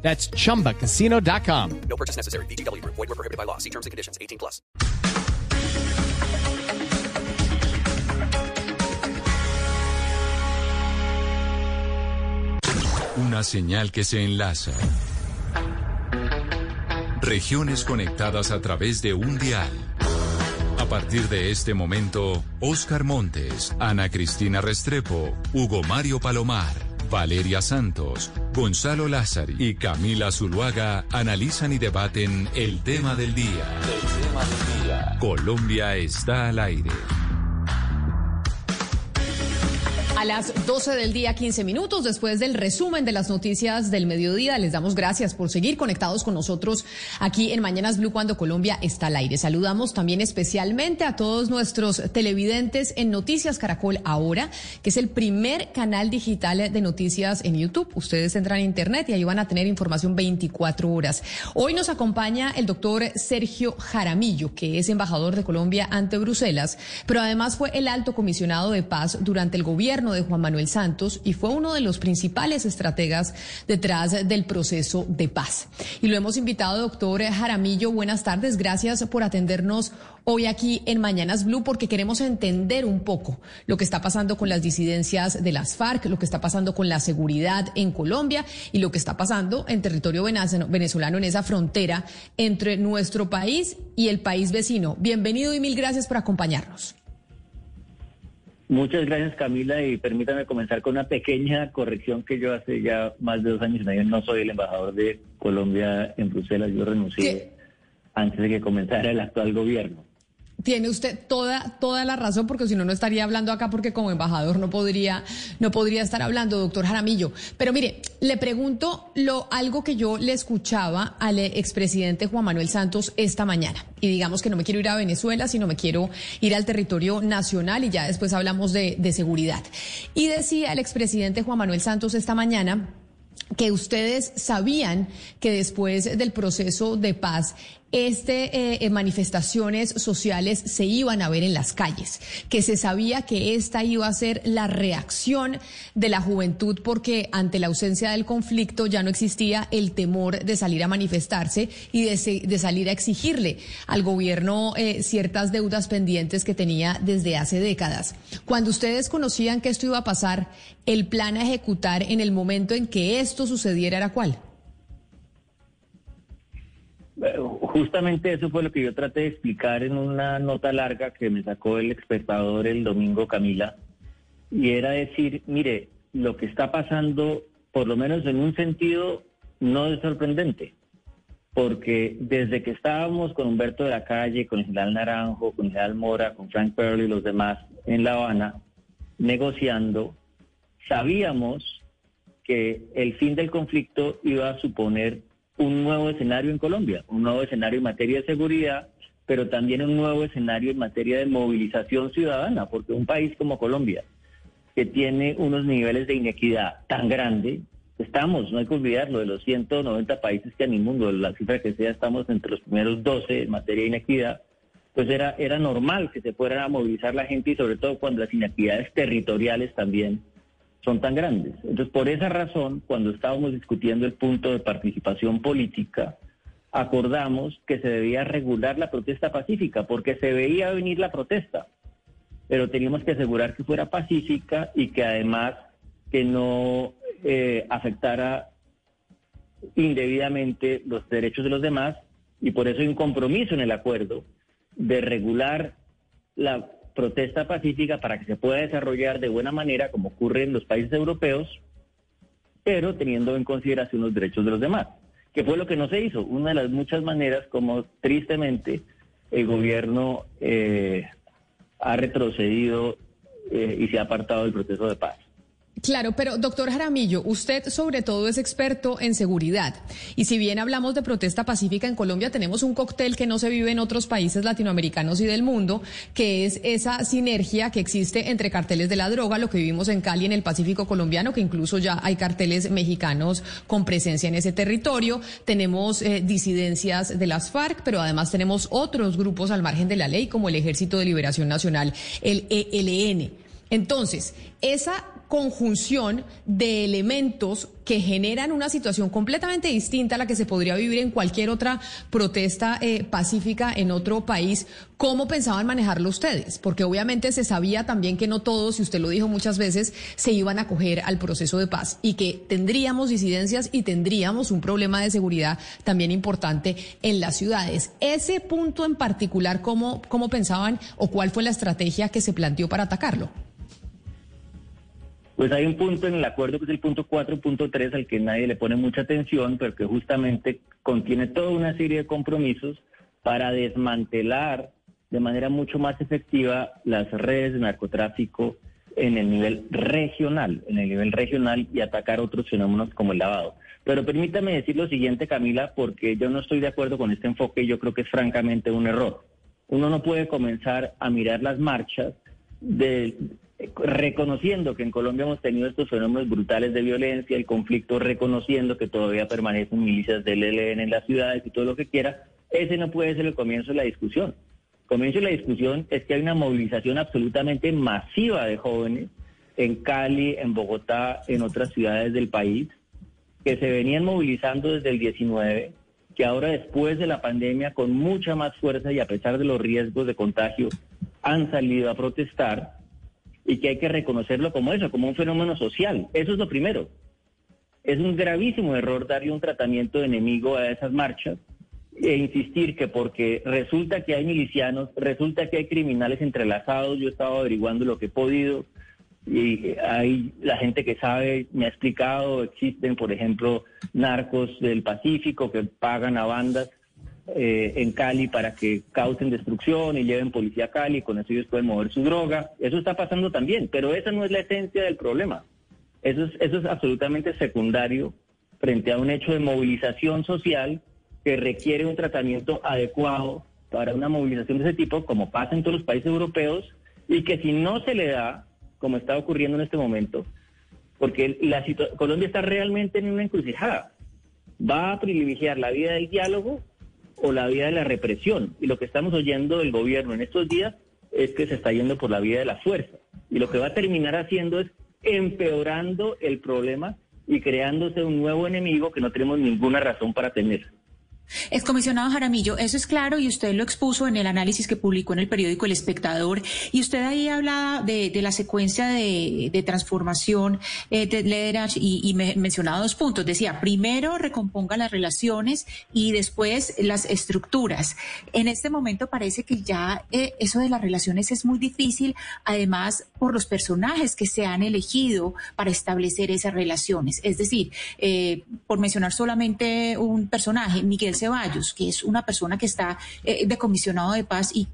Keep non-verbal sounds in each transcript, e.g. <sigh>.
That's chumbacasino.com. No purchase necessary. BGW. Void were prohibited by law. See terms and conditions. 18 plus. Una señal que se enlaza. Regiones conectadas a través de un dial. A partir de este momento, Oscar Montes, Ana Cristina Restrepo, Hugo Mario Palomar, Valeria Santos, Gonzalo Lázari y Camila Zuluaga analizan y debaten el tema del día. El tema del día. Colombia está al aire. A las 12 del día, 15 minutos, después del resumen de las noticias del mediodía, les damos gracias por seguir conectados con nosotros aquí en Mañanas Blue cuando Colombia está al aire. Saludamos también especialmente a todos nuestros televidentes en Noticias Caracol Ahora, que es el primer canal digital de noticias en YouTube. Ustedes entran a Internet y ahí van a tener información 24 horas. Hoy nos acompaña el doctor Sergio Jaramillo, que es embajador de Colombia ante Bruselas, pero además fue el alto comisionado de paz durante el gobierno de Juan Manuel Santos y fue uno de los principales estrategas detrás del proceso de paz. Y lo hemos invitado, doctor Jaramillo. Buenas tardes. Gracias por atendernos hoy aquí en Mañanas Blue porque queremos entender un poco lo que está pasando con las disidencias de las FARC, lo que está pasando con la seguridad en Colombia y lo que está pasando en territorio venezolano en esa frontera entre nuestro país y el país vecino. Bienvenido y mil gracias por acompañarnos. Muchas gracias Camila y permítame comenzar con una pequeña corrección que yo hace ya más de dos años y medio no soy el embajador de Colombia en Bruselas, yo renuncié ¿Qué? antes de que comenzara el actual gobierno. Tiene usted toda toda la razón porque si no no estaría hablando acá porque como embajador no podría no podría estar hablando, doctor Jaramillo. Pero mire, le pregunto lo algo que yo le escuchaba al expresidente Juan Manuel Santos esta mañana. Y digamos que no me quiero ir a Venezuela, sino me quiero ir al territorio nacional y ya después hablamos de, de seguridad. Y decía el expresidente Juan Manuel Santos esta mañana que ustedes sabían que después del proceso de paz este eh, manifestaciones sociales se iban a ver en las calles, que se sabía que esta iba a ser la reacción de la juventud porque ante la ausencia del conflicto ya no existía el temor de salir a manifestarse y de, salir a exigirle al gobierno eh, ciertas deudas pendientes que tenía desde hace décadas. Cuando ustedes conocían que esto iba a pasar, el plan a ejecutar en el momento en que esto sucediera era cuál? Justamente eso fue lo que yo traté de explicar en una nota larga que me sacó el espectador el domingo, Camila, y era decir, mire, lo que está pasando, por lo menos en un sentido, no es sorprendente, porque desde que estábamos con Humberto de la Calle, con el general Naranjo, con el general Mora, con Frank Pearl y los demás en La Habana, negociando, sabíamos que el fin del conflicto iba a suponer un nuevo escenario en Colombia, un nuevo escenario en materia de seguridad, pero también un nuevo escenario en materia de movilización ciudadana, porque un país como Colombia, que tiene unos niveles de inequidad tan grande, estamos, no hay que olvidarlo, de los 190 países que en el mundo, la cifra que sea, estamos entre los primeros 12 en materia de inequidad, pues era, era normal que se fuera a movilizar la gente y sobre todo cuando las inequidades territoriales también son tan grandes. Entonces, por esa razón, cuando estábamos discutiendo el punto de participación política, acordamos que se debía regular la protesta pacífica, porque se veía venir la protesta, pero teníamos que asegurar que fuera pacífica y que además que no eh, afectara indebidamente los derechos de los demás, y por eso hay un compromiso en el acuerdo de regular la protesta pacífica para que se pueda desarrollar de buena manera, como ocurre en los países europeos, pero teniendo en consideración los derechos de los demás, que fue lo que no se hizo. Una de las muchas maneras como tristemente el gobierno eh, ha retrocedido eh, y se ha apartado del proceso de paz. Claro, pero doctor Jaramillo, usted sobre todo es experto en seguridad. Y si bien hablamos de protesta pacífica en Colombia, tenemos un cóctel que no se vive en otros países latinoamericanos y del mundo, que es esa sinergia que existe entre carteles de la droga, lo que vivimos en Cali, en el Pacífico colombiano, que incluso ya hay carteles mexicanos con presencia en ese territorio. Tenemos eh, disidencias de las FARC, pero además tenemos otros grupos al margen de la ley, como el Ejército de Liberación Nacional, el ELN. Entonces, esa conjunción de elementos que generan una situación completamente distinta a la que se podría vivir en cualquier otra protesta eh, pacífica en otro país. ¿Cómo pensaban manejarlo ustedes? Porque obviamente se sabía también que no todos, y usted lo dijo muchas veces, se iban a acoger al proceso de paz y que tendríamos disidencias y tendríamos un problema de seguridad también importante en las ciudades. Ese punto en particular, ¿cómo, cómo pensaban o cuál fue la estrategia que se planteó para atacarlo? Pues hay un punto en el acuerdo que es el punto 4.3 al que nadie le pone mucha atención, pero que justamente contiene toda una serie de compromisos para desmantelar de manera mucho más efectiva las redes de narcotráfico en el nivel regional, en el nivel regional y atacar otros fenómenos como el lavado. Pero permítame decir lo siguiente, Camila, porque yo no estoy de acuerdo con este enfoque y yo creo que es francamente un error. Uno no puede comenzar a mirar las marchas de, reconociendo que en Colombia hemos tenido estos fenómenos brutales de violencia, el conflicto, reconociendo que todavía permanecen milicias del ELN en las ciudades y todo lo que quiera, ese no puede ser el comienzo de la discusión. El comienzo de la discusión es que hay una movilización absolutamente masiva de jóvenes en Cali, en Bogotá, en otras ciudades del país, que se venían movilizando desde el 19, que ahora después de la pandemia, con mucha más fuerza y a pesar de los riesgos de contagio, han salido a protestar y que hay que reconocerlo como eso, como un fenómeno social. Eso es lo primero. Es un gravísimo error darle un tratamiento de enemigo a esas marchas e insistir que porque resulta que hay milicianos, resulta que hay criminales entrelazados, yo he estado averiguando lo que he podido y hay la gente que sabe, me ha explicado, existen por ejemplo narcos del Pacífico que pagan a bandas eh, en Cali para que causen destrucción y lleven policía a Cali, con eso ellos pueden mover su droga. Eso está pasando también, pero esa no es la esencia del problema. Eso es, eso es absolutamente secundario frente a un hecho de movilización social que requiere un tratamiento adecuado para una movilización de ese tipo, como pasa en todos los países europeos, y que si no se le da, como está ocurriendo en este momento, porque la Colombia está realmente en una encrucijada, va a privilegiar la vida del diálogo o la vía de la represión. Y lo que estamos oyendo del gobierno en estos días es que se está yendo por la vía de la fuerza. Y lo que va a terminar haciendo es empeorando el problema y creándose un nuevo enemigo que no tenemos ninguna razón para tener. Excomisionado Jaramillo, eso es claro y usted lo expuso en el análisis que publicó en el periódico El Espectador y usted ahí hablaba de, la secuencia de, transformación eh, de Lederach y, mencionaba dos puntos. Decía, primero recomponga las relaciones y después las estructuras. En este momento parece que ya eh, eso de las relaciones es muy difícil, además por los personajes que se han elegido para establecer esas relaciones. Es decir, eh, por mencionar solamente un personaje, Miguel Ceballos, que es una persona que está eh, de de paz y,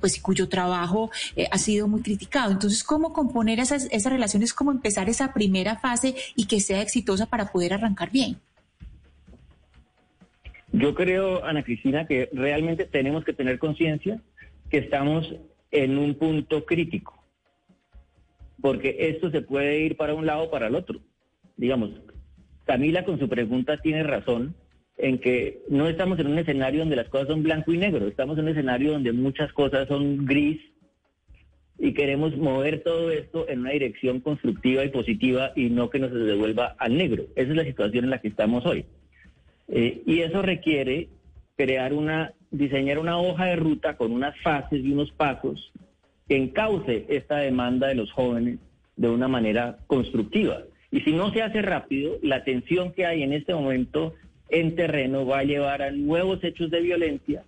pues cuyo trabajo eh, ha sido muy criticado. Entonces, ¿cómo componer esas, esas relaciones, cómo empezar esa primera fase y que sea exitosa para poder arrancar bien? Yo creo, Ana Cristina, que realmente tenemos que tener conciencia que estamos en un punto crítico, porque esto se puede ir para un lado o para el otro. Digamos, Camila con su pregunta tiene razón en que no estamos en un escenario donde las cosas son blanco y negro, estamos en un escenario donde muchas cosas son gris y queremos mover todo esto en una dirección constructiva y positiva y no que nos devuelva al negro. Esa es la situación en la que estamos hoy. Eh, y eso requiere crear una, diseñar una hoja de ruta con unas fases y unos pasos que encauce esta demanda de los jóvenes de una manera constructiva. Y si no se hace rápido, la tensión que hay en este momento en terreno va a llevar a nuevos hechos de violencia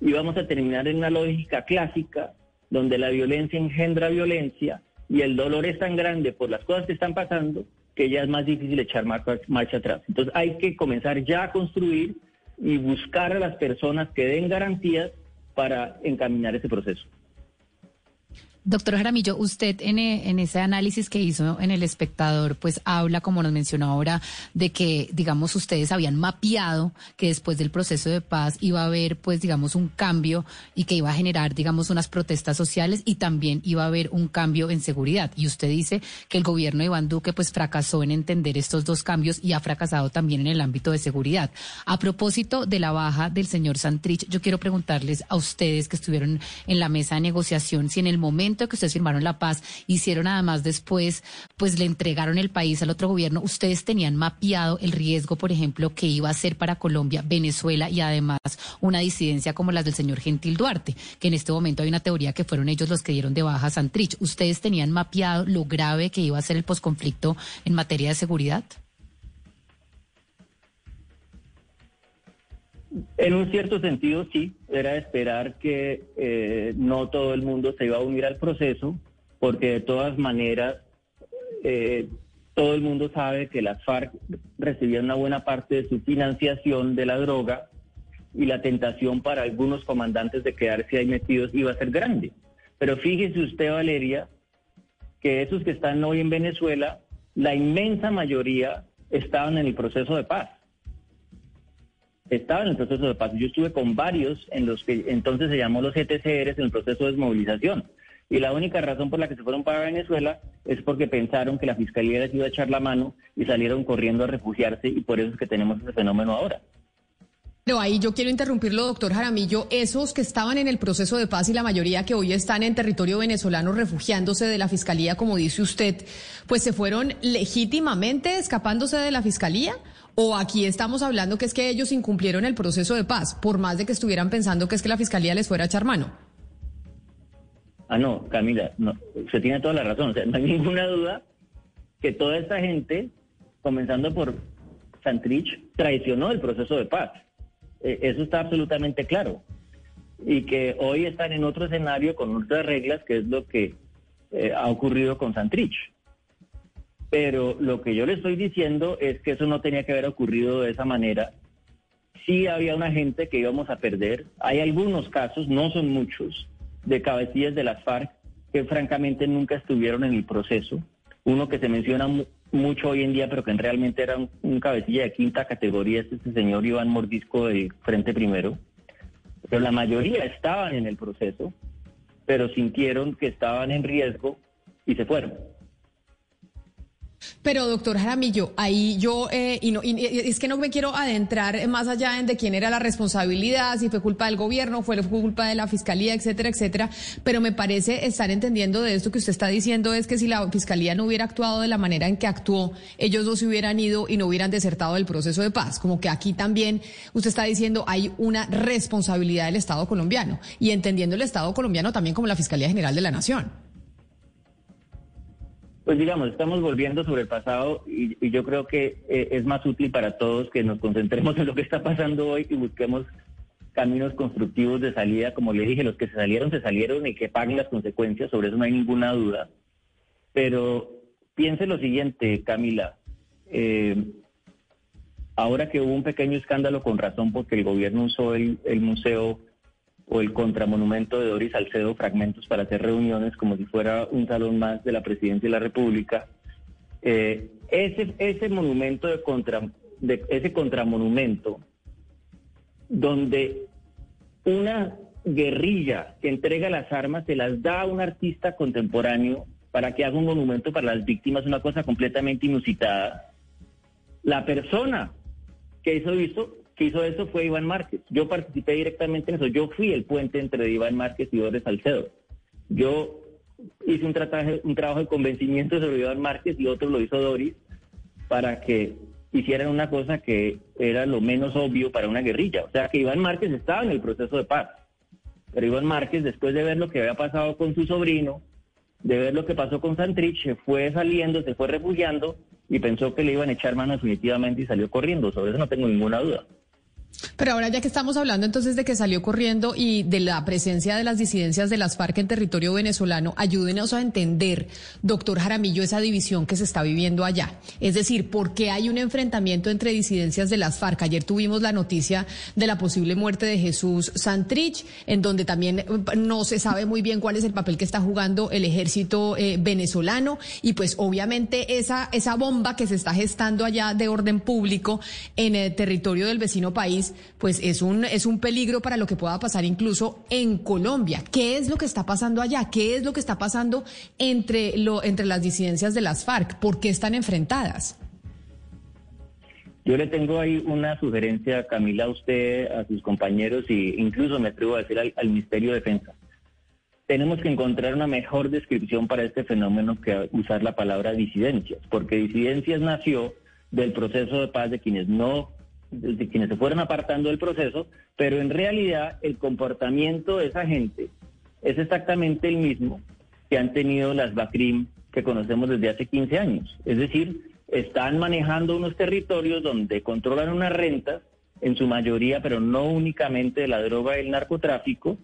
y vamos a terminar en una lógica clásica donde la violencia engendra violencia y el dolor es tan grande por las cosas que están pasando que ya es más difícil echar marcha, atrás. Entonces hay que comenzar ya a construir y buscar a las personas que den garantías para encaminar ese proceso. Doctor Jaramillo, usted en, e, en, ese análisis que hizo en El Espectador, pues habla, como nos mencionó ahora, de que, digamos, ustedes habían mapeado que después del proceso de paz iba a haber, pues, digamos, un cambio y que iba a generar, digamos, unas protestas sociales y también iba a haber un cambio en seguridad. Y usted dice que el gobierno de Iván Duque, pues, fracasó en entender estos dos cambios y ha fracasado también en el ámbito de seguridad. A propósito de la baja del señor Santrich, yo quiero preguntarles a ustedes que estuvieron en la mesa de negociación si en el momento que ustedes firmaron la paz, hicieron además después, pues le entregaron el país al otro gobierno, ustedes tenían mapeado el riesgo, por ejemplo, que iba a ser para Colombia, Venezuela y además una disidencia como las del señor Gentil Duarte, que en este momento hay una teoría que fueron ellos los que dieron de baja a Santrich. ¿Ustedes tenían mapeado lo grave que iba a ser el posconflicto en materia de seguridad? En un cierto sentido, sí, era esperar que eh, no todo el mundo se iba a unir al proceso, porque de todas maneras eh, todo el mundo sabe que las FARC recibían una buena parte de su financiación de la droga y la tentación para algunos comandantes de quedarse ahí metidos iba a ser grande. Pero fíjese usted, Valeria, que esos que están hoy en Venezuela, la inmensa mayoría estaban en el proceso de paz estaba en el proceso de paz. Yo estuve con varios en los que entonces se llamó los ETCRs en el proceso de desmovilización. Y la única razón por la que se fueron para Venezuela es porque pensaron que la fiscalía les iba a echar la mano y salieron corriendo a refugiarse y por eso es que tenemos ese fenómeno ahora. Pero ahí yo quiero interrumpirlo, doctor Jaramillo. Esos que estaban en el proceso de paz y la mayoría que hoy están en territorio venezolano refugiándose de la fiscalía, como dice usted, pues se fueron legítimamente escapándose de la fiscalía. ¿O aquí estamos hablando que es que ellos incumplieron el proceso de paz, por más de que estuvieran pensando que es que la fiscalía les fuera a echar mano? Ah, no, Camila, no, usted tiene toda la razón. O sea, no hay <laughs> ninguna duda que toda esta gente, comenzando por Santrich, traicionó el proceso de paz. Eh, eso está absolutamente claro. Y que hoy están en otro escenario con otras reglas, que es lo que eh, ha ocurrido con Santrich. Pero lo que yo le estoy diciendo es que eso no tenía que haber ocurrido de esa manera. Sí había una gente que íbamos a perder. Hay algunos casos, no son muchos, de cabecillas de las FARC que francamente nunca estuvieron en el proceso. Uno que se menciona mucho hoy en día, pero que realmente era un, cabecilla de quinta categoría, es este señor Iván Mordisco de Frente Primero. Pero la mayoría estaban en el proceso, pero sintieron que estaban en riesgo y se fueron. Pero doctor Jaramillo, ahí yo, eh, y, no, es que no me quiero adentrar más allá de quién era la responsabilidad, si fue culpa del gobierno, fue culpa de la fiscalía, etcétera, etcétera, pero me parece estar entendiendo de esto que usted está diciendo es que si la fiscalía no hubiera actuado de la manera en que actuó, ellos dos se hubieran ido y no hubieran desertado del proceso de paz. Como que aquí también usted está diciendo hay una responsabilidad del Estado colombiano y entendiendo el Estado colombiano también como la Fiscalía General de la Nación. Pues digamos, estamos volviendo sobre el pasado y, yo creo que eh, es más útil para todos que nos concentremos <laughs> en lo que está pasando hoy y busquemos caminos constructivos de salida. Como le dije, los que se salieron, se salieron y que paguen las consecuencias, sobre eso no hay ninguna duda. Pero piense lo siguiente, Camila. Eh, ahora que hubo un pequeño escándalo con razón porque el gobierno usó el museo o el contramonumento de Doris Salcedo, fragmentos para hacer reuniones como si fuera un salón más de la presidencia de la República. Eh, ese, ese monumento de contra, ese contramonumento, donde una guerrilla que entrega las armas se las da a un artista contemporáneo para que haga un monumento para las víctimas, una cosa completamente inusitada. La persona que hizo esto que hizo eso fue Iván Márquez. Yo participé directamente en eso. Yo fui el puente entre Iván Márquez y Doris Salcedo. Yo hice un, un trabajo de convencimiento sobre Iván Márquez y otro lo hizo Doris para que hicieran una cosa que era lo menos obvio para una guerrilla. O sea, que Iván Márquez estaba en el proceso de paz. Pero Iván Márquez, después de ver lo que había pasado con su sobrino, de ver lo que pasó con Santrich, se fue saliendo, se fue refugiando y pensó que le iban a echar mano definitivamente y salió corriendo. Sobre eso no tengo ninguna duda. Pero ahora ya que estamos hablando entonces de que salió corriendo y de la presencia de las disidencias de las FARC en territorio venezolano, ayúdenos a entender, doctor Jaramillo, esa división que se está viviendo allá. Es decir, ¿por qué hay un enfrentamiento entre disidencias de las FARC? Ayer tuvimos la noticia de la posible muerte de Jesús Santrich, en donde también eh, no se sabe muy bien cuál es el papel que está jugando el ejército eh, venezolano y pues obviamente esa, esa bomba que se está gestando allá de orden público en el territorio del vecino país pues es un, es un peligro para lo que pueda pasar incluso en Colombia. ¿Qué es lo que está pasando allá? ¿Qué es lo que está pasando entre, lo, entre las disidencias de las FARC? ¿Por qué están enfrentadas? Yo le tengo ahí una sugerencia, Camila, a usted, a sus compañeros e incluso me atrevo a decir al, al Ministerio de Defensa. Tenemos que encontrar una mejor descripción para este fenómeno que usar la palabra disidencias, porque disidencias nació del proceso de paz de quienes no de quienes se fueron apartando del proceso, pero en realidad el comportamiento de esa gente es exactamente el mismo que han tenido las BACRIM que conocemos desde hace 15 años. Es decir, están manejando unos territorios donde controlan unas rentas, en su mayoría, pero no únicamente de la droga y el narcotráfico,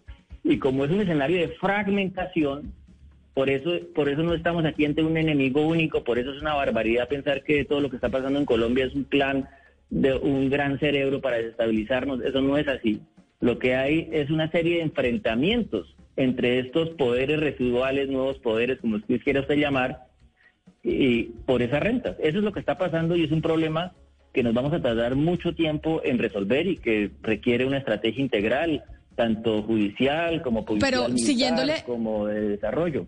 y como es un escenario de fragmentación, por eso, por eso no estamos aquí ante un enemigo único, por eso es una barbaridad pensar que todo lo que está pasando en Colombia es un plan de un gran cerebro para desestabilizarnos. Eso no es así. Lo que hay es una serie de enfrentamientos entre estos poderes residuales, nuevos poderes, como usted quiera usted llamar, y por esas rentas. Eso es lo que está pasando y es un problema que nos vamos a tardar mucho tiempo en resolver y que requiere una estrategia integral, tanto judicial como policial, como de desarrollo.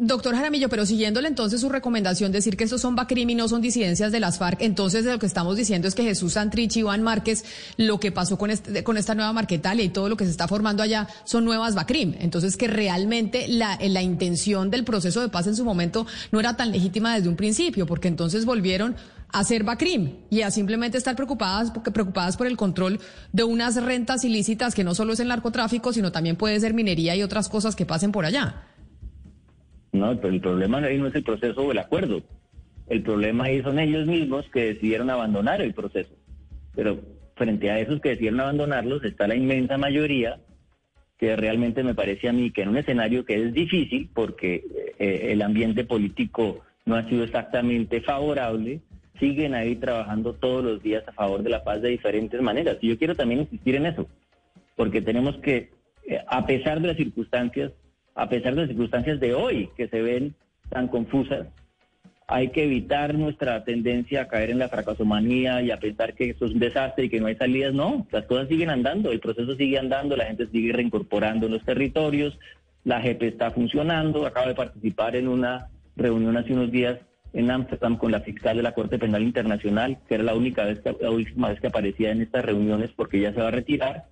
Doctor Jaramillo, pero siguiéndole entonces su recomendación, decir que estos son BACRIM y no son disidencias de las FARC, entonces lo que estamos diciendo es que Jesús Santrich Iván Márquez, lo que pasó con, este, con esta nueva Marquetalia y todo lo que se está formando allá son nuevas BACRIM. Entonces que realmente la, la intención del proceso de paz en su momento no era tan legítima desde un principio, porque entonces volvieron a ser BACRIM y a simplemente estar preocupadas, preocupadas por el control de unas rentas ilícitas que no solo es el narcotráfico, sino también puede ser minería y otras cosas que pasen por allá. No, pero el problema ahí no es el proceso o el acuerdo. El problema ahí son ellos mismos que decidieron abandonar el proceso. Pero frente a esos que decidieron abandonarlos está la inmensa mayoría que realmente me parece a mí que en un escenario que es difícil porque eh, el ambiente político no ha sido exactamente favorable, siguen ahí trabajando todos los días a favor de la paz de diferentes maneras. Y yo quiero también insistir en eso, porque tenemos que, eh, a pesar de las circunstancias, a pesar de las circunstancias de hoy que se ven tan confusas, hay que evitar nuestra tendencia a caer en la fracasomanía y a pensar que esto es un desastre y que no hay salidas. No, las cosas siguen andando, el proceso sigue andando, la gente sigue reincorporando en los territorios, la JEP está funcionando, acaba de participar en una reunión hace unos días en Amsterdam con la fiscal de la Corte Penal Internacional, que era la única vez la última vez que aparecía en estas reuniones porque ella se va a retirar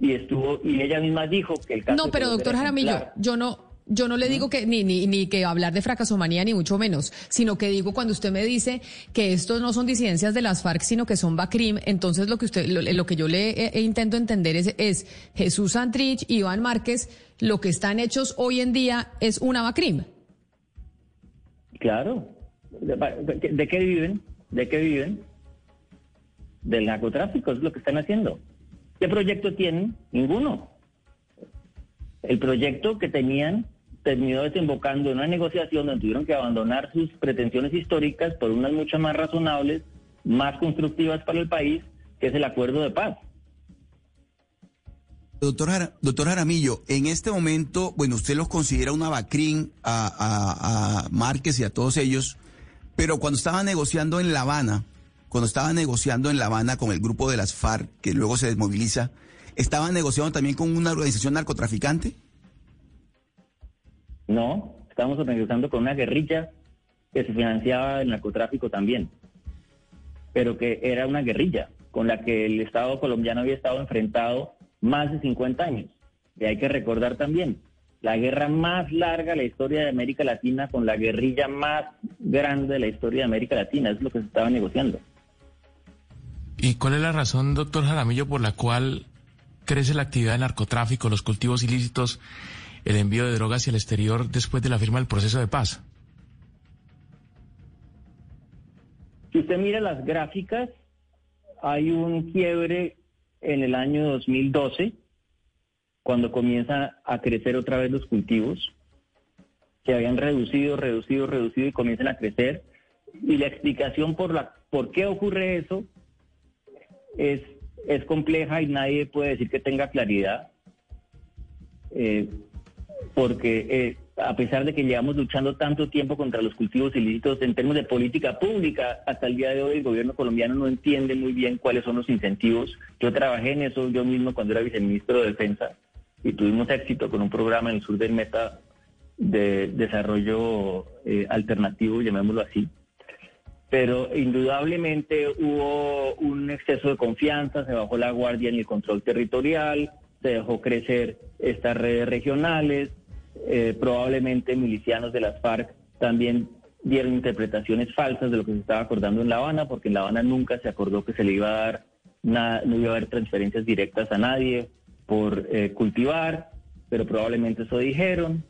y estuvo y ella misma dijo que el caso No, pero doctor Jaramillo, yo no yo no le digo que ni, ni, ni que hablar de fracasomanía ni mucho menos, sino que digo cuando usted me dice que estos no son disidencias de las FARC, sino que son BACRIM, entonces lo que usted lo, que yo le intento entender es, es Jesús Santrich, Iván Márquez, lo que están hechos hoy en día es una BACRIM. Claro. ¿De qué viven? ¿De qué viven? Del narcotráfico, es lo que están haciendo. ¿Qué proyecto tienen? Ninguno. El proyecto que tenían terminó desembocando en una negociación donde tuvieron que abandonar sus pretensiones históricas por unas mucho más razonables, más constructivas para el país, que es el acuerdo de paz. Doctor, doctor Jaramillo, en este momento, bueno, usted los considera una bacrín a, a, a Márquez y a todos ellos, pero cuando estaba negociando en La Habana, cuando estaba negociando en La Habana con el grupo de las FARC, que luego se desmoviliza, ¿estaban negociando también con una organización narcotraficante? No, estábamos negociando con una guerrilla que se financiaba el narcotráfico también, pero que era una guerrilla con la que el Estado colombiano había estado enfrentado más de 50 años. Y hay que recordar también, la guerra más larga de la historia de América Latina con la guerrilla más grande de la historia de América Latina, es lo que se estaba negociando. ¿Y cuál es la razón, doctor Jaramillo, por la cual crece la actividad de narcotráfico, los cultivos ilícitos, el envío de drogas hacia el exterior después de la firma del proceso de paz? Si usted mira las gráficas, hay un quiebre en el año 2012, cuando comienza a crecer otra vez los cultivos, se habían reducido, reducido, reducido y comienzan a crecer. Y la explicación por, la, por qué ocurre eso es, es compleja y nadie puede decir que tenga claridad. Eh, porque eh, a pesar de que llevamos luchando tanto tiempo contra los cultivos ilícitos en términos de política pública, hasta el día de hoy el gobierno colombiano no entiende muy bien cuáles son los incentivos. Yo trabajé en eso yo mismo cuando era viceministro de Defensa y tuvimos éxito con un programa en el sur del Meta de desarrollo eh, alternativo, llamémoslo así. Pero indudablemente hubo un exceso de confianza, se bajó la guardia en el control territorial, se dejó crecer estas redes regionales, eh, probablemente milicianos de las FARC también dieron interpretaciones falsas de lo que se estaba acordando en La Habana, porque en La Habana nunca se acordó que se le iba a dar nada, no iba a haber transferencias directas a nadie por eh, cultivar, pero probablemente eso dijeron.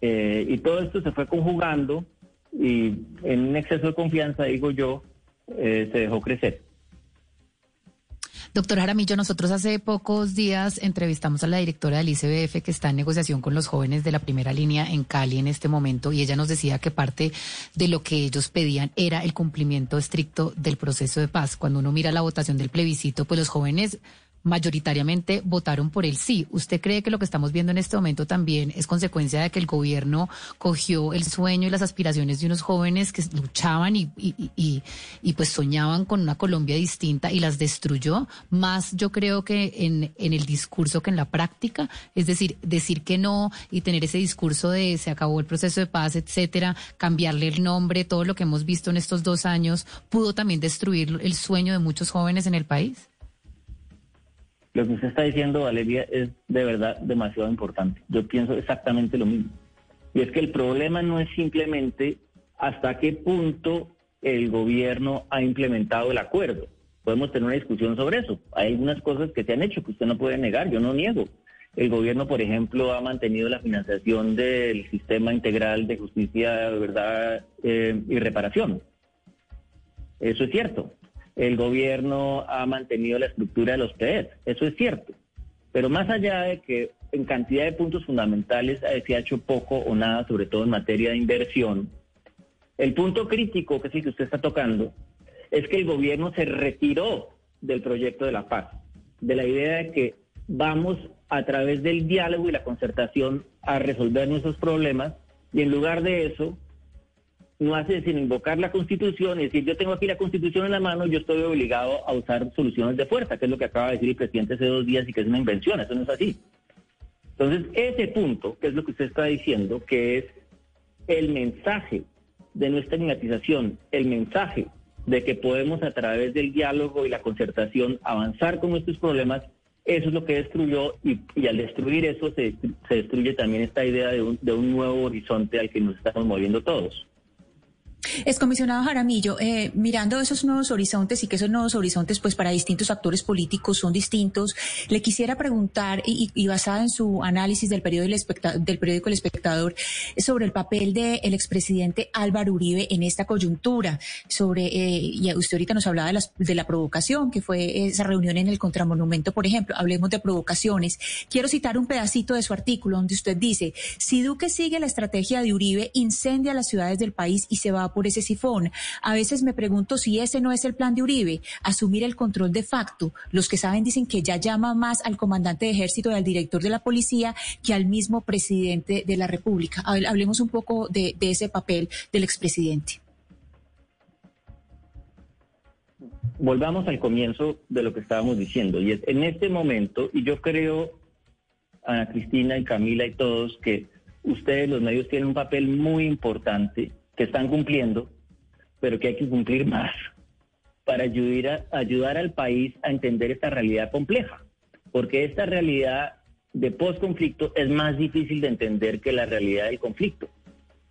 Eh, y todo esto se fue conjugando y en un exceso de confianza, digo yo, se dejó crecer. Doctor Jaramillo, nosotros hace pocos días entrevistamos a la directora del ICBF que está en negociación con los jóvenes de la primera línea en Cali en este momento y ella nos decía que parte de lo que ellos pedían era el cumplimiento estricto del proceso de paz. Cuando uno mira la votación del plebiscito, pues los jóvenes mayoritariamente votaron por el sí. ¿Usted cree que lo que estamos viendo en este momento también es consecuencia de que el gobierno cogió el sueño y las aspiraciones de unos jóvenes que luchaban y, y, y, pues soñaban con una Colombia distinta y las destruyó? Más yo creo que en, en el discurso que en la práctica, es decir, decir que no y tener ese discurso de se acabó el proceso de paz, etcétera, cambiarle el nombre, todo lo que hemos visto en estos dos años, pudo también destruir el sueño de muchos jóvenes en el país. Lo que usted está diciendo, Valeria, es de verdad demasiado importante. Yo pienso exactamente lo mismo. Y es que el problema no es simplemente hasta qué punto el gobierno ha implementado el acuerdo. Podemos tener una discusión sobre eso. Hay algunas cosas que se han hecho que usted no puede negar, yo no niego. El gobierno, por ejemplo, ha mantenido la financiación del sistema integral de justicia, verdad eh, y reparación. Eso es cierto el gobierno ha mantenido la estructura de los PED. Eso es cierto. Pero más allá de que en cantidad de puntos fundamentales se ha hecho poco o nada, sobre todo en materia de inversión, el punto crítico, que sí que usted está tocando, es que el gobierno se retiró del proyecto de la paz, de la idea de que vamos a través del diálogo y la concertación a resolver nuestros problemas y en lugar de eso no hace sino invocar la Constitución y decir, yo tengo aquí la Constitución en la mano, yo estoy obligado a usar soluciones de fuerza, que es lo que acaba de decir el presidente hace dos días y que es una invención, eso no es así. Entonces, ese punto, que es lo que usted está diciendo, que es el mensaje de nuestra estigmatización, el mensaje de que podemos a través del diálogo y la concertación avanzar con nuestros problemas, eso es lo que destruyó y, al destruir eso se, destruye también esta idea de un, de un nuevo horizonte al que nos estamos moviendo todos. Excomisionado Jaramillo, eh, mirando esos nuevos horizontes y que esos nuevos horizontes, pues para distintos actores políticos son distintos, le quisiera preguntar, y, basada en su análisis del periódico, El del periódico El Espectador, sobre el papel del expresidente Álvaro Uribe en esta coyuntura, sobre, eh, y usted ahorita nos hablaba de, las, de la provocación, que fue esa reunión en el Contramonumento, por ejemplo, hablemos de provocaciones. Quiero citar un pedacito de su artículo donde usted dice, si Duque sigue la estrategia de Uribe, incendia las ciudades del país y se va por ese sifón. A veces me pregunto si ese no es el plan de Uribe, asumir el control de facto. Los que saben dicen que ya llama más al comandante de ejército y al director de la policía que al mismo presidente de la República. Hablemos un poco de, ese papel del expresidente. Volvamos al comienzo de lo que estábamos diciendo, y es en este momento, y yo creo, Ana Cristina y Camila y todos, que ustedes, los medios, tienen un papel muy importante que están cumpliendo, pero que hay que cumplir más para ayudar, al país a entender esta realidad compleja, porque esta realidad de post-conflicto es más difícil de entender que la realidad del conflicto.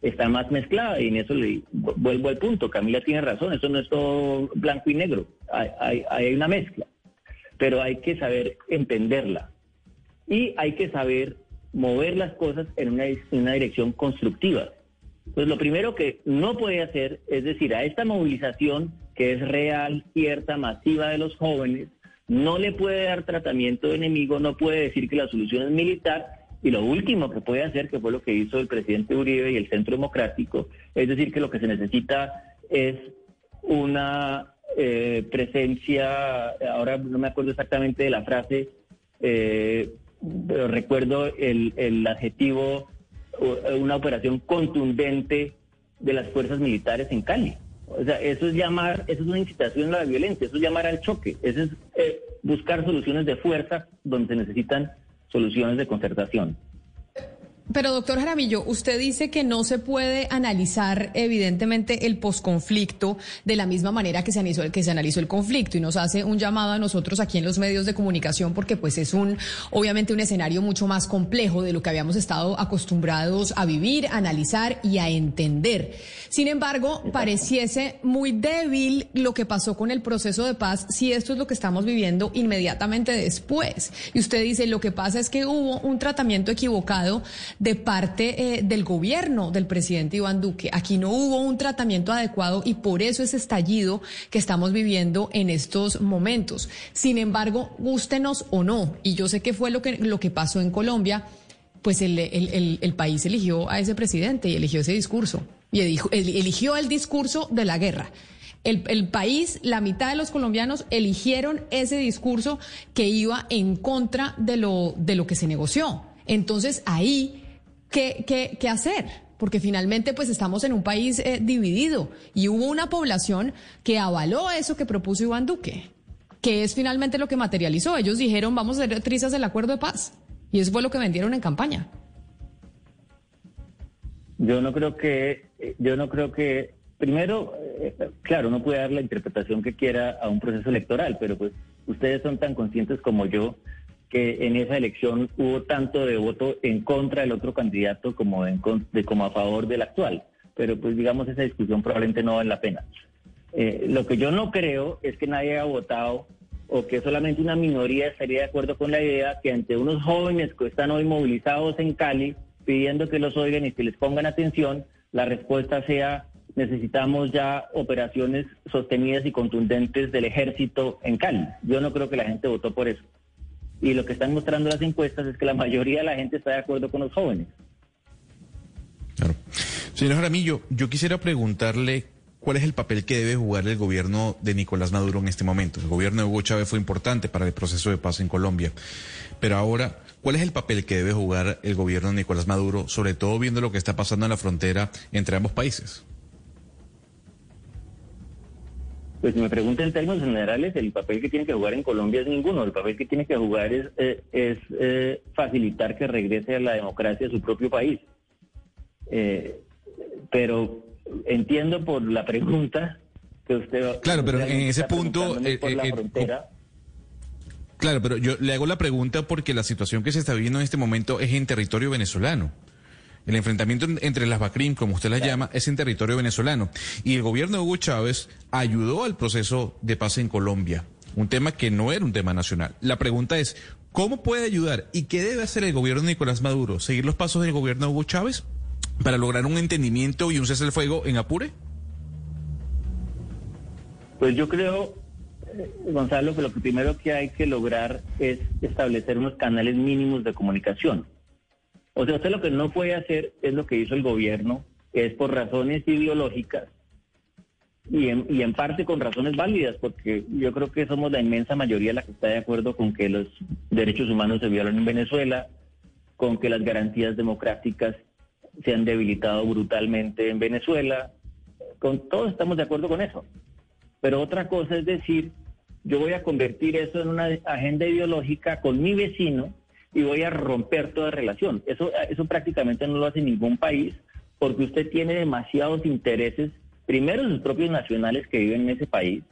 Está más mezclada y en eso le vuelvo al punto. Camila tiene razón, eso no es todo blanco y negro, hay, hay una mezcla, pero hay que saber entenderla y hay que saber mover las cosas en una dirección constructiva. Pues lo primero que no puede hacer es decir a esta movilización que es real, cierta, masiva de los jóvenes, no le puede dar tratamiento de enemigo, no puede decir que la solución es militar y lo último que puede hacer, que fue lo que hizo el presidente Uribe y el Centro Democrático, es decir, que lo que se necesita es una eh, presencia, ahora no me acuerdo exactamente de la frase, eh, pero recuerdo el, el adjetivo, una operación contundente de las fuerzas militares en Cali. O sea, eso es llamar, eso es una incitación a la violencia, eso es llamar al choque, eso es eh, buscar soluciones de fuerza donde se necesitan soluciones de concertación. Pero doctor Jaramillo, usted dice que no se puede analizar evidentemente el posconflicto de la misma manera que se analizó el que se analizó el conflicto y nos hace un llamado a nosotros aquí en los medios de comunicación porque pues es un obviamente un escenario mucho más complejo de lo que habíamos estado acostumbrados a vivir, a analizar y a entender. Sin embargo, pareciese muy débil lo que pasó con el proceso de paz si esto es lo que estamos viviendo inmediatamente después. Y usted dice, lo que pasa es que hubo un tratamiento equivocado de parte eh, del gobierno del presidente Iván Duque. Aquí no hubo un tratamiento adecuado y por eso ese estallido que estamos viviendo en estos momentos. Sin embargo, gústenos o no, y yo sé que fue lo que, lo que pasó en Colombia, pues el, el, el, país eligió a ese presidente y eligió ese discurso. Y eligió, eligió el discurso de la guerra. El, el, país, la mitad de los colombianos eligieron ese discurso que iba en contra de lo, de lo que se negoció. Entonces ahí qué, qué, qué hacer porque finalmente pues estamos en un país eh, dividido y hubo una población que avaló eso que propuso Iván Duque, que es finalmente lo que materializó. Ellos dijeron vamos a hacer trizas el acuerdo de paz y eso fue lo que vendieron en campaña. Yo no creo que, yo no creo que, primero, eh, claro, no puede dar la interpretación que quiera a un proceso electoral, pero pues ustedes son tan conscientes como yo que en esa elección hubo tanto de voto en contra del otro candidato como, en, de, como a favor del actual. Pero pues digamos esa discusión probablemente no vale la pena. Eh, lo que yo no creo es que nadie haya votado o que solamente una minoría estaría de acuerdo con la idea que ante unos jóvenes que están hoy movilizados en Cali pidiendo que los oigan y que les pongan atención, la respuesta sea necesitamos ya operaciones sostenidas y contundentes del ejército en Cali. Yo no creo que la gente votó por eso y lo que están mostrando las encuestas es que la mayoría de la gente está de acuerdo con los jóvenes. Claro. Señor Jaramillo, yo quisiera preguntarle cuál es el papel que debe jugar el gobierno de Nicolás Maduro en este momento. El gobierno de Hugo Chávez fue importante para el proceso de paz en Colombia, pero ahora, ¿cuál es el papel que debe jugar el gobierno de Nicolás Maduro, sobre todo viendo lo que está pasando en la frontera entre ambos países? Pues si me preguntan en términos generales, el papel que tiene que jugar en Colombia es ninguno. El papel que tiene que jugar es, eh, es eh, facilitar que regrese a la democracia a su propio país. Eh, pero entiendo por la pregunta que usted... Claro, pero en ese punto... Claro, pero yo le hago la pregunta porque la situación que se está viviendo en este momento es en territorio venezolano. El enfrentamiento entre las BACRIM, como usted las llama, es en territorio venezolano. Y el gobierno de Hugo Chávez ayudó al proceso de paz en Colombia, un tema que no era un tema nacional. La pregunta es, ¿cómo puede ayudar y qué debe hacer el gobierno de Nicolás Maduro? ¿Seguir los pasos del gobierno de Hugo Chávez para lograr un entendimiento y un cese del fuego en Apure? Pues yo creo, eh, Gonzalo, que lo primero que hay que lograr es establecer unos canales mínimos de comunicación o sea, usted lo que no puede hacer es lo que hizo el gobierno, que es por razones ideológicas y en, parte con razones válidas, porque yo creo que somos la inmensa mayoría la que está de acuerdo con que los derechos humanos se violan en Venezuela, con que las garantías democráticas se han debilitado brutalmente en Venezuela. Con todos estamos de acuerdo con eso. Pero otra cosa es decir, yo voy a convertir eso en una agenda ideológica con mi vecino y voy a romper toda relación. Eso, eso prácticamente no lo hace ningún país porque usted tiene demasiados intereses, primero sus propios nacionales que viven en ese país,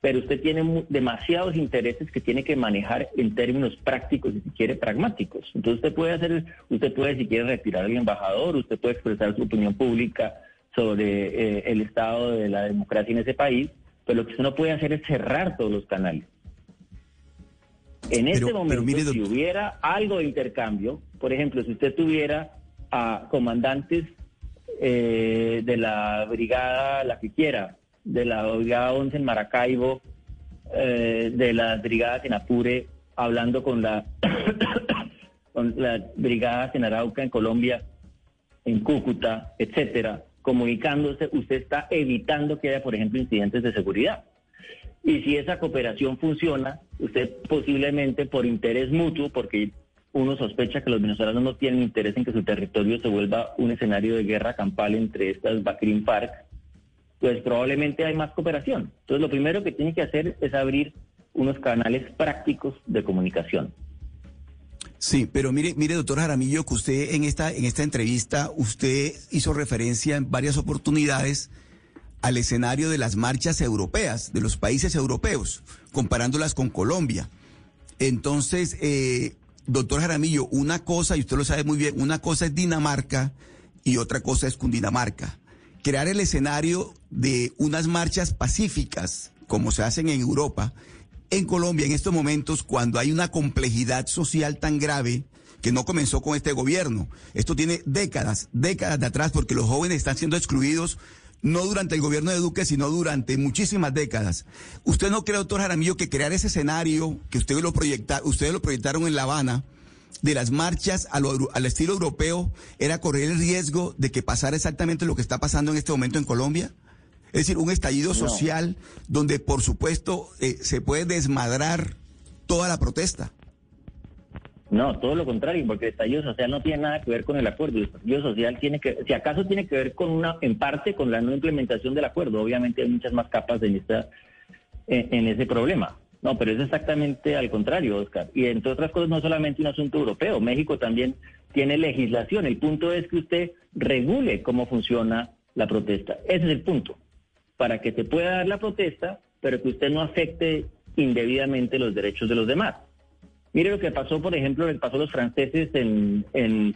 pero usted tiene demasiados intereses que tiene que manejar en términos prácticos y si quiere pragmáticos. Entonces usted puede hacer, usted puede si quiere retirar al embajador, usted puede expresar su opinión pública sobre eh, el estado de la democracia en ese país, pero lo que usted no puede hacer es cerrar todos los canales. En este momento, si hubiera algo de intercambio, por ejemplo, si usted tuviera a comandantes eh, de la brigada, la que quiera, de la brigada 11 en Maracaibo, eh, de las brigadas en Apure, hablando con la <coughs> con las brigadas en Arauca, en Colombia, en Cúcuta, etcétera, comunicándose, usted está evitando que haya, por ejemplo, incidentes de seguridad. Y si esa cooperación funciona, usted posiblemente por interés mutuo, porque uno sospecha que los venezolanos no tienen interés en que su territorio se vuelva un escenario de guerra campal entre estas Bacrim FARC, pues probablemente hay más cooperación. Entonces lo primero que tiene que hacer es abrir unos canales prácticos de comunicación. Sí, pero mire, mire, doctor Jaramillo, que usted en esta, en esta entrevista, usted hizo referencia en varias oportunidades al escenario de las marchas europeas, de los países europeos, comparándolas con Colombia. Entonces, eh, doctor Jaramillo, una cosa, y usted lo sabe muy bien, una cosa es Dinamarca y otra cosa es Cundinamarca. Crear el escenario de unas marchas pacíficas, como se hacen en Europa, en Colombia en estos momentos, cuando hay una complejidad social tan grave, que no comenzó con este gobierno. Esto tiene décadas, décadas de atrás, porque los jóvenes están siendo excluidos no durante el gobierno de Duque, sino durante muchísimas décadas. ¿Usted no cree, doctor Jaramillo, que crear ese escenario que ustedes lo, proyecta, ustedes lo proyectaron en La Habana, de las marchas al estilo europeo, era correr el riesgo de que pasara exactamente lo que está pasando en este momento en Colombia? Es decir, un estallido social donde, por supuesto, eh, se puede desmadrar toda la protesta. No, todo lo contrario, porque el estallido social no tiene nada que ver con el acuerdo. El estallido social tiene que, si acaso tiene que ver con una, en parte, con la no implementación del acuerdo. Obviamente hay muchas más capas en esta, en, ese problema. No, pero es exactamente al contrario, Oscar. Y entre otras cosas, no solamente un asunto europeo. México también tiene legislación. El punto es que usted regule cómo funciona la protesta. Ese es el punto. Para que se pueda dar la protesta, pero que usted no afecte indebidamente los derechos de los demás. Mire lo que pasó, por ejemplo, le pasó a los franceses en, en,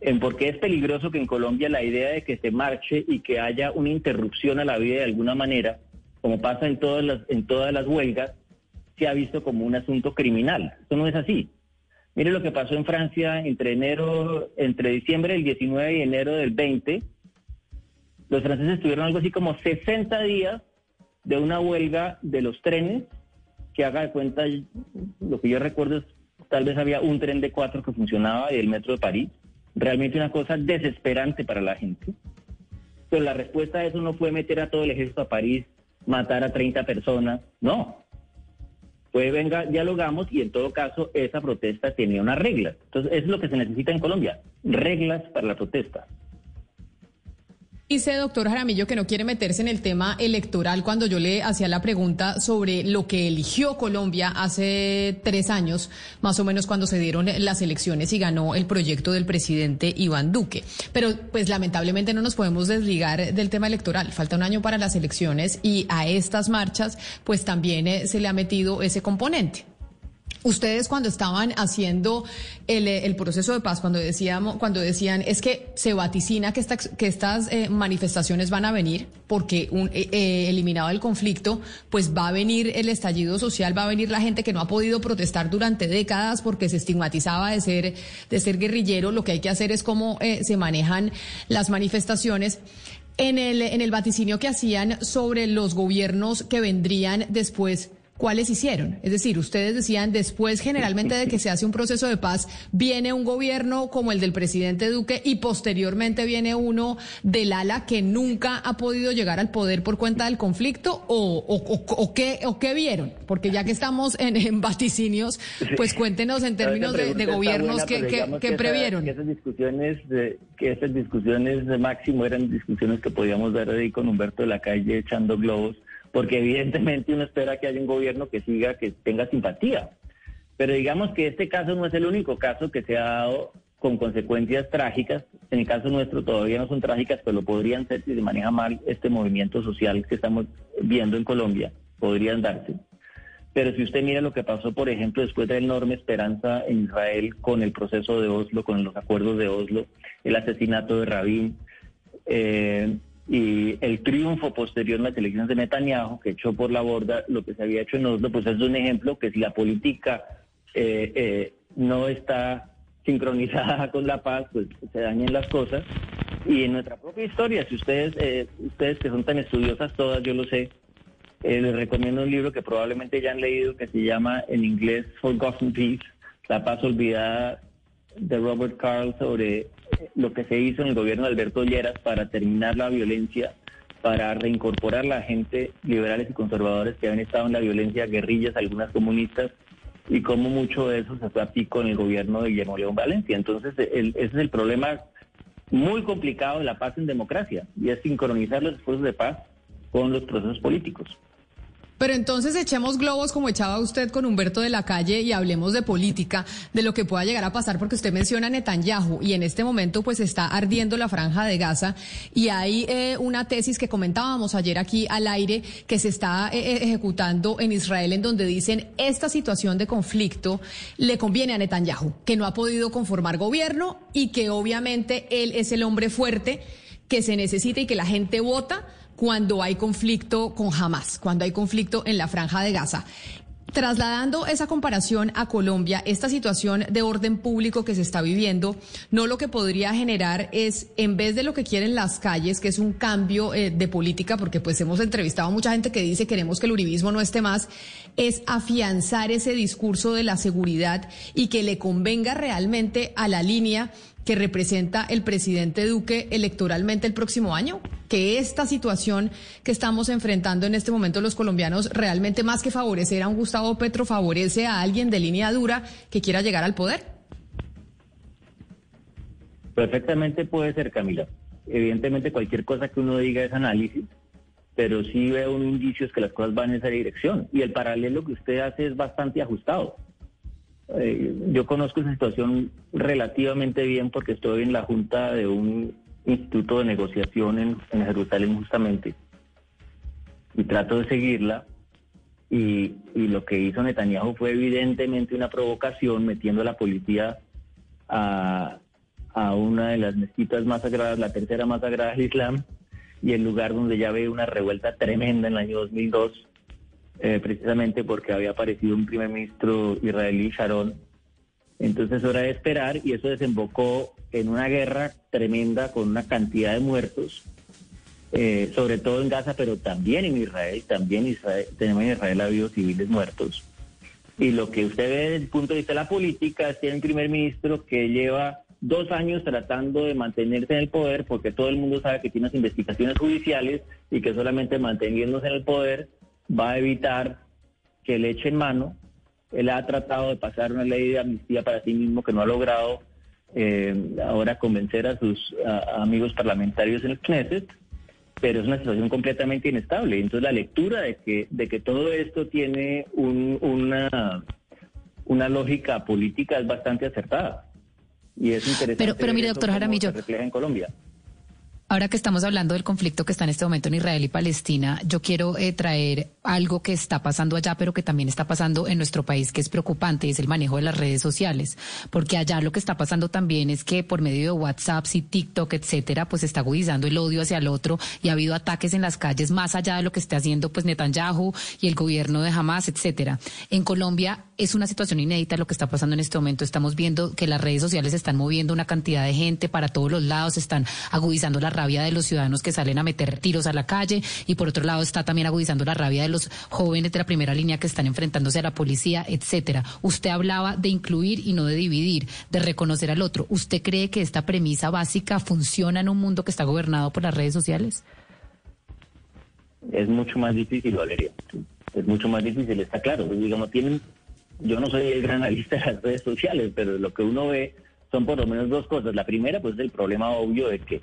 en por qué es peligroso que en Colombia la idea de que se marche y que haya una interrupción a la vida de alguna manera, como pasa en todas las, en todas las huelgas, se ha visto como un asunto criminal. Eso no es así. Mire lo que pasó en Francia entre enero, entre diciembre del 19 y enero del 20. Los franceses tuvieron algo así como 60 días de una huelga de los trenes que haga de cuenta, lo que yo recuerdo es, tal vez había un tren de cuatro que funcionaba y el metro de París. Realmente una cosa desesperante para la gente. Pero la respuesta a eso no fue meter a todo el ejército a París, matar a 30 personas, no. Pues venga, dialogamos y en todo caso esa protesta tenía unas reglas. Entonces, es lo que se necesita en Colombia, reglas para la protesta. Dice doctor Jaramillo que no quiere meterse en el tema electoral cuando yo le hacía la pregunta sobre lo que eligió Colombia hace tres años, más o menos cuando se dieron las elecciones y ganó el proyecto del presidente Iván Duque. Pero pues lamentablemente no nos podemos desligar del tema electoral. Falta un año para las elecciones y a estas marchas pues también eh, se le ha metido ese componente. Ustedes cuando estaban haciendo el, el, proceso de paz, cuando decíamos, cuando decían es que se vaticina que, que estas eh, manifestaciones van a venir porque un, eh, eh, eliminado el conflicto, pues va a venir el estallido social, va a venir la gente que no ha podido protestar durante décadas porque se estigmatizaba de ser de ser guerrillero. Lo que hay que hacer es cómo se manejan las manifestaciones. En el en el vaticinio que hacían sobre los gobiernos que vendrían después ¿cuáles hicieron? Es decir, ustedes decían, después generalmente de que se hace un proceso de paz, viene un gobierno como el del presidente Duque y posteriormente viene uno del ala que nunca ha podido llegar al poder por cuenta del conflicto o, o, qué, o qué vieron? Porque ya que estamos en, vaticinios, pues cuéntenos en términos de, gobiernos que, que, previeron. que esas discusiones, que esas discusiones de máximo eran discusiones que podíamos ver ahí con Humberto de la Calle echando globos porque evidentemente uno espera que haya un gobierno que siga, que tenga simpatía. Pero digamos que este caso no es el único caso que se ha dado con consecuencias trágicas. En el caso nuestro todavía no son trágicas, pero lo podrían ser si se maneja mal este movimiento social que estamos viendo en Colombia. Podrían darse. Pero si usted mira lo que pasó, por ejemplo, después de la enorme esperanza en Israel con el proceso de Oslo, con los acuerdos de Oslo, el asesinato de Rabin, eh, y el triunfo posterior en las elecciones de Netanyahu, que echó por la borda lo que se había hecho en Oslo, pues es un ejemplo que si la política eh, eh, no está sincronizada <laughs> con la paz, pues se dañen las cosas. Y en nuestra propia historia, si ustedes, eh, ustedes que son tan estudiosas todas, yo lo sé, Eh, les recomiendo un libro que probablemente ya han leído que se llama en inglés Forgotten Peace, La paz olvidada de Robert Carl sobre lo que se hizo en el gobierno de Alberto Lleras para terminar la violencia, para reincorporar la gente liberales y conservadores que habían estado en la violencia, guerrillas, algunas comunistas, y cómo mucho de eso se fue a pico en el gobierno de Guillermo León Valencia. Entonces, el- ese es el problema muy complicado de la paz en democracia, y es sincronizar los esfuerzos de paz con los procesos políticos. Pero entonces echemos globos como echaba usted con Humberto de la Calle y hablemos de política, de lo que pueda llegar a pasar, porque usted menciona Netanyahu y en este momento pues está ardiendo la franja de Gaza. Y hay eh, una tesis que comentábamos ayer aquí al aire que se está eh, eh, ejecutando en Israel en donde dicen esta situación de conflicto le conviene a Netanyahu, que no ha podido conformar gobierno y que obviamente él es el hombre fuerte que se necesita y que la gente vota cuando hay conflicto con Hamas, cuando hay conflicto en la franja de Gaza. Trasladando esa comparación a Colombia, esta situación de orden público que se está viviendo, no lo que podría generar es, en vez de lo que quieren las calles, que es un cambio eh, de política, porque pues hemos entrevistado a mucha gente que dice queremos que el uribismo no esté más, es afianzar ese discurso de la seguridad y que le convenga realmente a la línea que representa el presidente Duque electoralmente el próximo año? Que esta situación que estamos enfrentando en este momento los colombianos realmente más que favorecer a un Gustavo Petro favorece a alguien de línea dura que quiera llegar al poder? Perfectamente puede ser, Camila. Evidentemente cualquier cosa que uno diga es análisis, pero sí veo un indicios que las cosas van en esa dirección. Y el paralelo que usted hace es bastante ajustado. Eh, yo conozco esa situación relativamente bien porque estoy en la junta de un instituto de negociación en, en Jerusalén justamente. Y trato de seguirla. Y, lo que hizo Netanyahu fue evidentemente una provocación metiendo a la policía a, a una de las mezquitas más sagradas, la tercera más sagrada del Islam y el lugar donde ya ve una revuelta tremenda en el año 2002 eh, precisamente porque había aparecido un primer ministro israelí, Sharon. Entonces hora de esperar y eso desembocó en una guerra tremenda con una cantidad de muertos, eh, sobre todo en Gaza, pero también en Israel, también Israel, tenemos en Israel ha habido civiles muertos. Y lo que usted ve desde el punto de vista de la política es que hay un primer ministro que lleva dos años tratando de mantenerse en el poder porque todo el mundo sabe que tiene unas investigaciones judiciales y que solamente manteniéndose en el poder va a evitar que le echen mano. Él ha tratado de pasar una ley de amnistía para sí mismo que no ha logrado eh, ahora convencer a sus a- amigos parlamentarios en el Knesset, pero es una situación completamente inestable. Entonces la lectura de que, de que todo esto tiene un- una, una lógica política es bastante acertada. Y es interesante. Pero- pero mire, doctor Jaramillo. se refleja en Colombia. Ahora que estamos hablando del conflicto que está en este momento en Israel y Palestina, yo quiero eh, traer algo que está pasando allá, pero que también está pasando en nuestro país, que es preocupante, es el manejo de las redes sociales. Porque allá lo que está pasando también es que por medio de WhatsApp y TikTok, etcétera, pues está agudizando el odio hacia el otro y ha habido ataques en las calles más allá de lo que esté haciendo pues Netanyahu y el gobierno de Hamas, etcétera. En Colombia es una situación inédita lo que está pasando en este momento. Estamos viendo que las redes sociales están moviendo una cantidad de gente para todos los lados, están agudizando la rabia de los ciudadanos que salen a meter tiros a la calle y por otro lado está también agudizando la rabia de los jóvenes de la primera línea que están enfrentándose a la policía, etcétera. Usted hablaba de incluir y no de dividir, de reconocer al otro. ¿Usted cree que esta premisa básica funciona en un mundo que está gobernado por las redes sociales? es mucho más difícil, Valeria. Es mucho más difícil, está claro. Digamos, tienen, yo no soy el gran analista de las redes sociales, pero lo que uno ve son por lo menos dos cosas. La primera, pues, es el problema obvio de que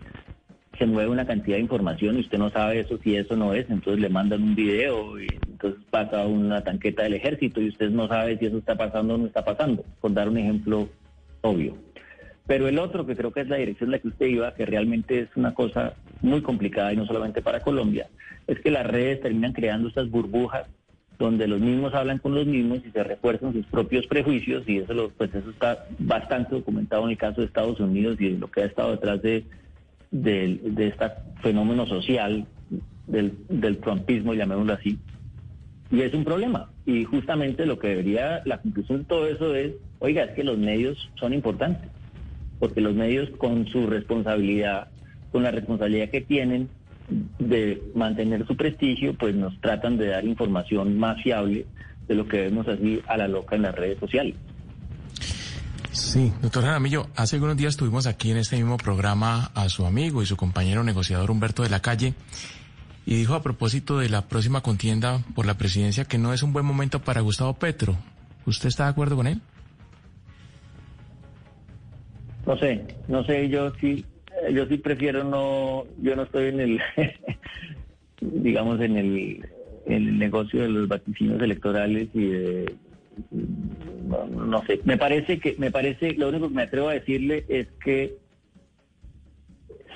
se mueve una cantidad de información y usted no sabe eso si eso no es, entonces le mandan un video y entonces pasa una tanqueta del ejército y usted no sabe si eso está pasando o no está pasando, por dar un ejemplo obvio. Pero el otro, que creo que es la dirección en la que usted iba, que realmente es una cosa muy complicada y no solamente para Colombia, es que las redes terminan creando estas burbujas donde los mismos hablan con los mismos y se refuerzan sus propios prejuicios y eso, pues eso está bastante documentado en el caso de Estados Unidos y lo que ha estado detrás de, de, de este fenómeno social del, del trumpismo, llamémoslo así. Y es un problema. Y justamente lo que debería, la conclusión de todo eso es, oiga, es que los medios son importantes porque los medios con su responsabilidad, con la responsabilidad que tienen, de mantener su prestigio, pues nos tratan de dar información más fiable de lo que vemos así a la loca en las redes sociales. Sí, doctor Jaramillo, hace algunos días tuvimos aquí en este mismo programa a su amigo y su compañero negociador Humberto de la Calle y dijo a propósito de la próxima contienda por la presidencia que no es un buen momento para Gustavo Petro. ¿Usted está de acuerdo con él? No sé, no sé, yo sí, yo sí prefiero no, yo no estoy en el, <laughs> digamos, en el, en el negocio de los vaticinios electorales y de no, sé, me parece que, me parece, lo único que me atrevo a decirle es que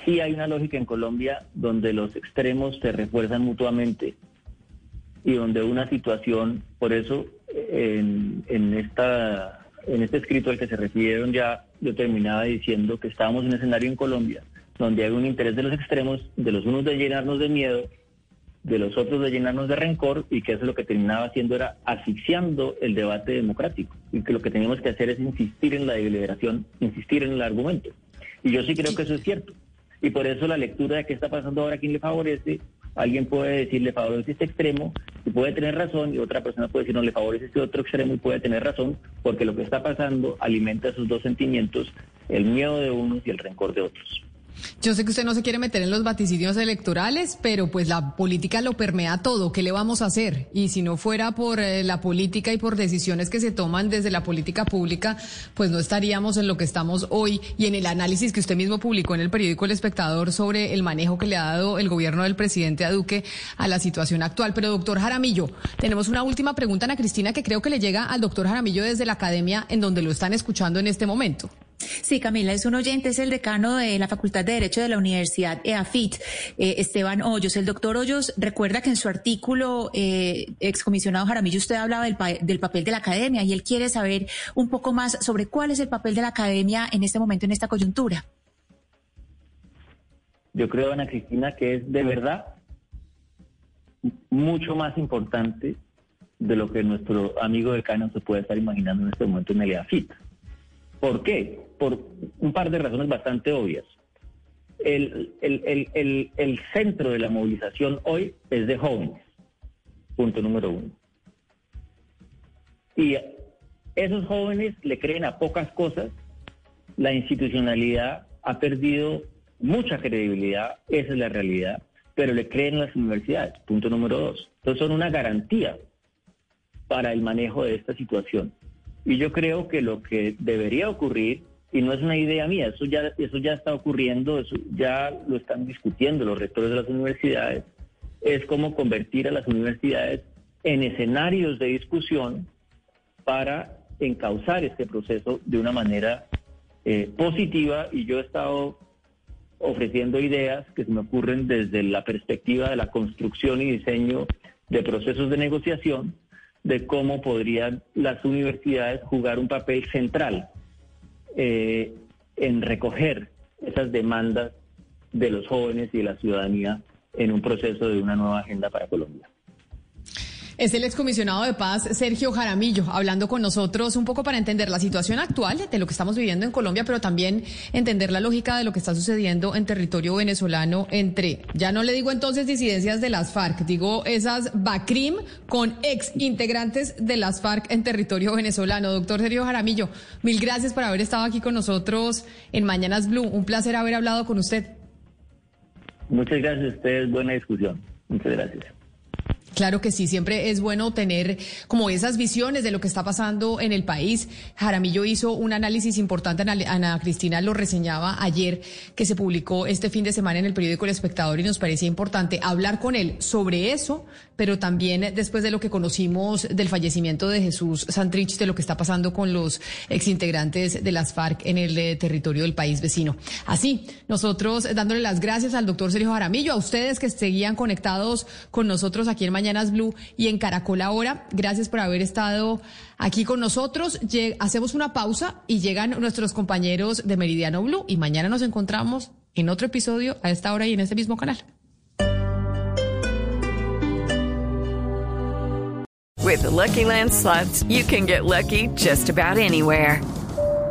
sí hay una lógica en Colombia donde los extremos se refuerzan mutuamente y donde una situación, por eso en, en esta en este escrito al que se refirieron ya yo terminaba diciendo que estábamos en un escenario en Colombia donde hay un interés de los extremos, de los unos de llenarnos de miedo de los otros de llenarnos de rencor y que eso lo que terminaba haciendo era asfixiando el debate democrático y que lo que teníamos que hacer es insistir en la deliberación, insistir en el argumento. Y yo sí creo que eso es cierto. Y por eso la lectura de qué está pasando ahora, quién le favorece, alguien puede decir le favorece este extremo y puede tener razón y otra persona puede decir no le favorece este otro extremo y puede tener razón porque lo que está pasando alimenta esos dos sentimientos, el miedo de unos y el rencor de otros. Yo sé que usted no se quiere meter en los vaticinios electorales, pero pues la política lo permea todo. ¿Qué le vamos a hacer? Y si no fuera por eh, la política y por decisiones que se toman desde la política pública, pues no estaríamos en lo que estamos hoy y en el análisis que usted mismo publicó en el periódico El Espectador sobre el manejo que le ha dado el gobierno del presidente a Duque a la situación actual. Pero doctor Jaramillo, tenemos una última pregunta, Ana Cristina, que creo que le llega al doctor Jaramillo desde la academia en donde lo están escuchando en este momento. Sí, Camila, es un oyente, es el decano de la Facultad de Derecho de la Universidad EAFIT, eh, Esteban Hoyos. El doctor Hoyos recuerda que en su artículo, eh, excomisionado Jaramillo, usted hablaba del, del, papel de la academia y él quiere saber un poco más sobre cuál es el papel de la academia en este momento, en esta coyuntura. Yo creo, Ana Cristina, que es de verdad mucho más importante de lo que nuestro amigo decano se puede estar imaginando en este momento en el EAFIT. ¿Por qué? Por un par de razones bastante obvias. El, centro de la movilización hoy es de jóvenes, punto número uno. Y esos jóvenes le creen a pocas cosas, la institucionalidad ha perdido mucha credibilidad, esa es la realidad, pero le creen las universidades, punto número dos. Entonces son una garantía para el manejo de esta situación. Y yo creo que lo que debería ocurrir, y no es una idea mía, eso ya, eso ya está ocurriendo, eso ya lo están discutiendo los rectores de las universidades, es cómo convertir a las universidades en escenarios de discusión para encauzar este proceso de una manera eh, positiva. Y yo he estado ofreciendo ideas que se me ocurren desde la perspectiva de la construcción y diseño de procesos de negociación de cómo podrían las universidades jugar un papel central eh, en recoger esas demandas de los jóvenes y de la ciudadanía en un proceso de una nueva agenda para Colombia. Es el excomisionado de paz Sergio Jaramillo hablando con nosotros un poco para entender la situación actual de lo que estamos viviendo en Colombia, pero también entender la lógica de lo que está sucediendo en territorio venezolano entre, ya no le digo entonces disidencias de las FARC, digo esas BACRIM con ex integrantes de las FARC en territorio venezolano. Doctor Sergio Jaramillo, mil gracias por haber estado aquí con nosotros en Mañanas Blue. Un placer haber hablado con usted. Muchas gracias a ustedes, buena discusión. Muchas gracias. Claro que sí, siempre es bueno tener como esas visiones de lo que está pasando en el país. Jaramillo hizo un análisis importante, Ana Cristina lo reseñaba ayer, que se publicó este fin de semana en el periódico El Espectador y nos parecía importante hablar con él sobre eso, pero también después de lo que conocimos del fallecimiento de Jesús Santrich, de lo que está pasando con los exintegrantes de las FARC en el eh, territorio del país vecino. Así, nosotros dándole las gracias al doctor Sergio Jaramillo, a ustedes que seguían conectados con nosotros aquí en Mañanas Blue y en Caracol ahora. Gracias por haber estado aquí con nosotros. hacemos una pausa y llegan nuestros compañeros de Meridiano Blue y mañana nos encontramos en otro episodio a esta hora y en este mismo canal. With Lucky Land you can get lucky just about anywhere.